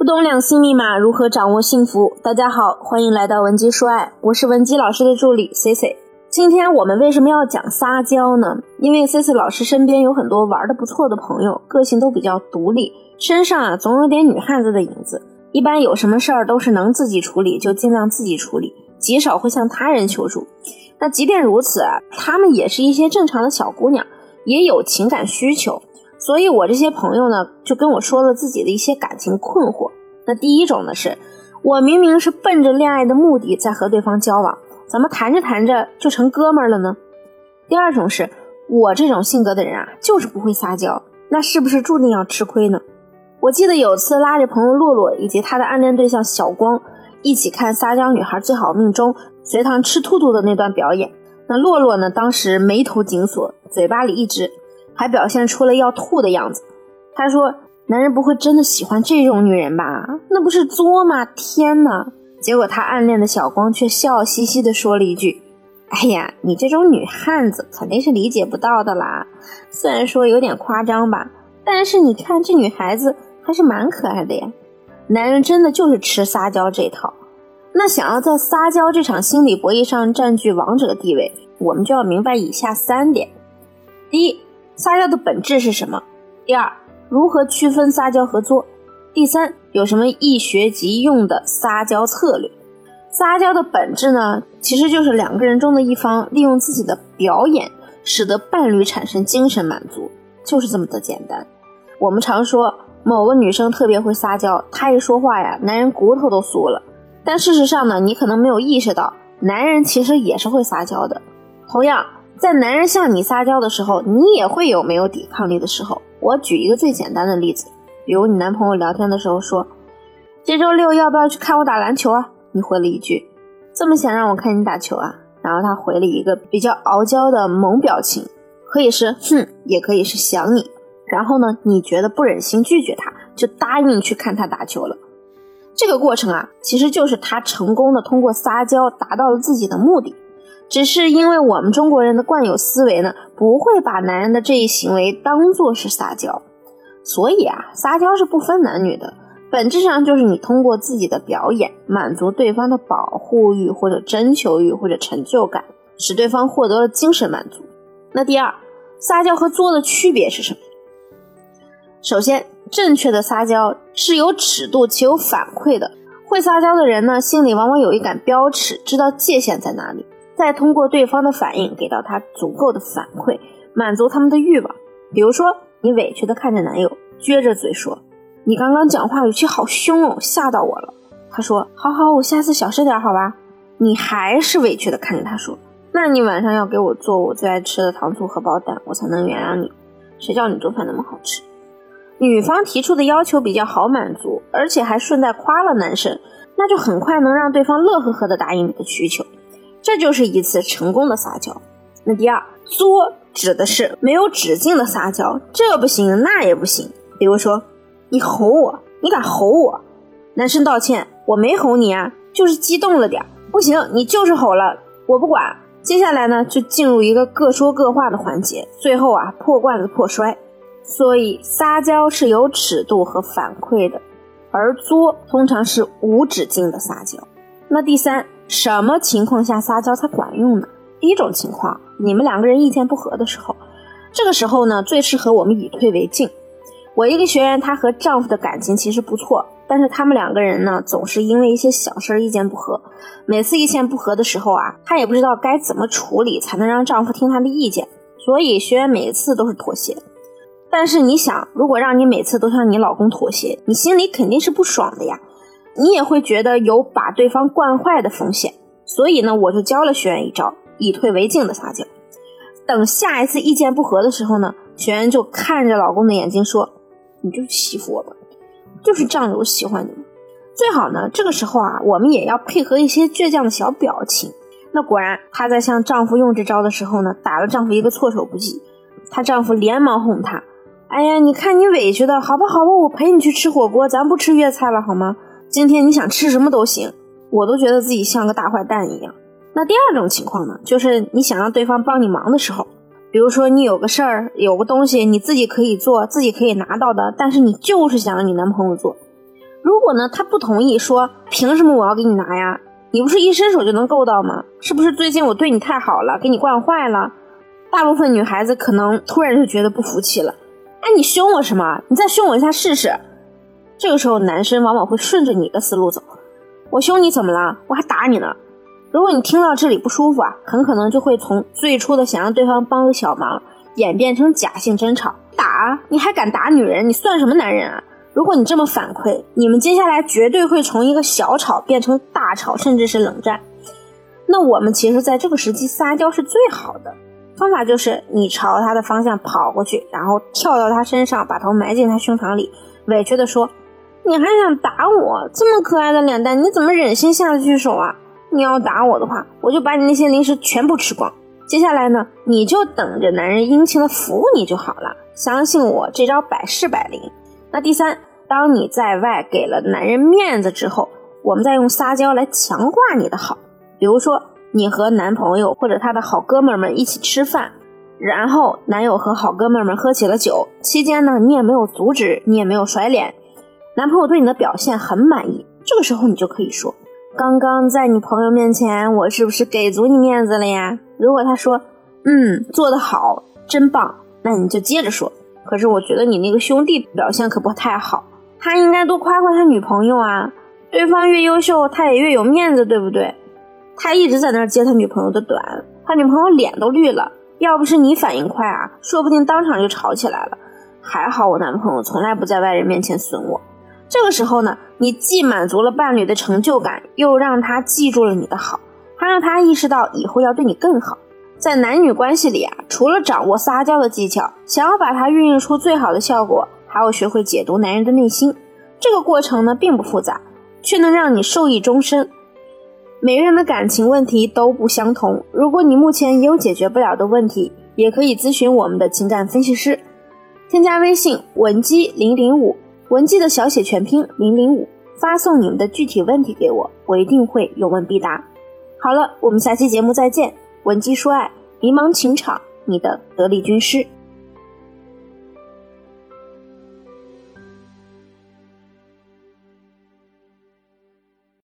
不懂两性密码，如何掌握幸福？大家好，欢迎来到文姬说爱，我是文姬老师的助理 C C。今天我们为什么要讲撒娇呢？因为 C C 老师身边有很多玩的不错的朋友，个性都比较独立，身上啊总有点女汉子的影子。一般有什么事儿都是能自己处理就尽量自己处理，极少会向他人求助。那即便如此啊，他们也是一些正常的小姑娘，也有情感需求。所以，我这些朋友呢，就跟我说了自己的一些感情困惑。那第一种呢，是我明明是奔着恋爱的目的在和对方交往，怎么谈着谈着就成哥们儿了呢？第二种是我这种性格的人啊，就是不会撒娇，那是不是注定要吃亏呢？我记得有次拉着朋友洛洛以及他的暗恋对象小光一起看《撒娇女孩最好命》中隋唐吃兔兔的那段表演，那洛洛呢，当时眉头紧锁，嘴巴里一直。还表现出了要吐的样子。他说：“男人不会真的喜欢这种女人吧？那不是作吗？天哪！”结果他暗恋的小光却笑嘻嘻地说了一句：“哎呀，你这种女汉子肯定是理解不到的啦。虽然说有点夸张吧，但是你看这女孩子还是蛮可爱的呀。男人真的就是吃撒娇这套。那想要在撒娇这场心理博弈上占据王者地位，我们就要明白以下三点：第一。”撒娇的本质是什么？第二，如何区分撒娇和作？第三，有什么易学即用的撒娇策略？撒娇的本质呢，其实就是两个人中的一方利用自己的表演，使得伴侣产生精神满足，就是这么的简单。我们常说某个女生特别会撒娇，她一说话呀，男人骨头都酥了。但事实上呢，你可能没有意识到，男人其实也是会撒娇的。同样。在男人向你撒娇的时候，你也会有没有抵抗力的时候。我举一个最简单的例子，比如你男朋友聊天的时候说：“这周六要不要去看我打篮球啊？”你回了一句：“这么想让我看你打球啊？”然后他回了一个比较傲娇的萌表情，可以是哼，也可以是想你。然后呢，你觉得不忍心拒绝他，就答应去看他打球了。这个过程啊，其实就是他成功的通过撒娇达到了自己的目的。只是因为我们中国人的惯有思维呢，不会把男人的这一行为当做是撒娇，所以啊，撒娇是不分男女的，本质上就是你通过自己的表演满足对方的保护欲或者征求欲或者成就感，使对方获得了精神满足。那第二，撒娇和作的区别是什么？首先，正确的撒娇是有尺度且有反馈的，会撒娇的人呢，心里往往有一杆标尺，知道界限在哪里。再通过对方的反应给到他足够的反馈，满足他们的欲望。比如说，你委屈的看着男友，撅着嘴说：“你刚刚讲话语气好凶哦，吓到我了。”他说：“好好，我下次小声点，好吧？”你还是委屈的看着他说：“那你晚上要给我做我最爱吃的糖醋荷包蛋，我才能原谅你。谁叫你做饭那么好吃？”女方提出的要求比较好满足，而且还顺带夸了男生，那就很快能让对方乐呵呵的答应你的需求。这就是一次成功的撒娇。那第二，作指的是没有止境的撒娇，这不行那也不行。比如说，你吼我，你敢吼我？男生道歉，我没吼你啊，就是激动了点。不行，你就是吼了，我不管。接下来呢，就进入一个各说各话的环节，最后啊，破罐子破摔。所以撒娇是有尺度和反馈的，而作通常是无止境的撒娇。那第三。什么情况下撒娇才管用呢？第一种情况，你们两个人意见不合的时候，这个时候呢，最适合我们以退为进。我一个学员，她和丈夫的感情其实不错，但是他们两个人呢，总是因为一些小事意见不合。每次意见不合的时候啊，她也不知道该怎么处理才能让丈夫听她的意见，所以学员每次都是妥协。但是你想，如果让你每次都向你老公妥协，你心里肯定是不爽的呀。你也会觉得有把对方惯坏的风险，所以呢，我就教了学员一招以退为进的撒娇。等下一次意见不合的时候呢，学员就看着老公的眼睛说：“你就欺负我吧，就是仗着我喜欢你。”最好呢，这个时候啊，我们也要配合一些倔强的小表情。那果然，她在向丈夫用这招的时候呢，打了丈夫一个措手不及。她丈夫连忙哄她：“哎呀，你看你委屈的，好吧好吧，我陪你去吃火锅，咱不吃粤菜了好吗？”今天你想吃什么都行，我都觉得自己像个大坏蛋一样。那第二种情况呢，就是你想让对方帮你忙的时候，比如说你有个事儿，有个东西你自己可以做，自己可以拿到的，但是你就是想让你男朋友做。如果呢他不同意，说凭什么我要给你拿呀？你不是一伸手就能够到吗？是不是最近我对你太好了，给你惯坏了？大部分女孩子可能突然就觉得不服气了。哎，你凶我什么？你再凶我一下试试。这个时候，男生往往会顺着你的思路走。我凶你怎么了？我还打你呢。如果你听到这里不舒服啊，很可能就会从最初的想让对方帮个小忙，演变成假性争吵。打？你还敢打女人？你算什么男人啊？如果你这么反馈，你们接下来绝对会从一个小吵变成大吵，甚至是冷战。那我们其实在这个时机撒娇是最好的方法，就是你朝他的方向跑过去，然后跳到他身上，把头埋进他胸膛里，委屈地说：“你还想打我？这么可爱的脸蛋，你怎么忍心下得去手啊？你要打我的话，我就把你那些零食全部吃光。接下来呢，你就等着男人殷勤的服务你就好了。相信我，这招百试百灵。”那第三，当你在外给了男人面子之后，我们再用撒娇来强化你的好。比如说，你和男朋友或者他的好哥们儿们一起吃饭，然后男友和好哥们儿们喝起了酒，期间呢，你也没有阻止，你也没有甩脸，男朋友对你的表现很满意。这个时候，你就可以说：“刚刚在你朋友面前，我是不是给足你面子了呀？”如果他说：“嗯，做得好，真棒。”那你就接着说。可是我觉得你那个兄弟表现可不太好，他应该多夸夸他女朋友啊。对方越优秀，他也越有面子，对不对？他一直在那儿接他女朋友的短，他女朋友脸都绿了。要不是你反应快啊，说不定当场就吵起来了。还好我男朋友从来不在外人面前损我。这个时候呢，你既满足了伴侣的成就感，又让他记住了你的好，还让他意识到以后要对你更好。在男女关系里啊，除了掌握撒娇的技巧，想要把它运用出最好的效果，还要学会解读男人的内心。这个过程呢，并不复杂，却能让你受益终身。每个人的感情问题都不相同，如果你目前也有解决不了的问题，也可以咨询我们的情感分析师。添加微信文姬零零五，文姬的小写全拼零零五，发送你们的具体问题给我，我一定会有问必答。好了，我们下期节目再见。文姬说爱，迷茫情场，你的得力军师。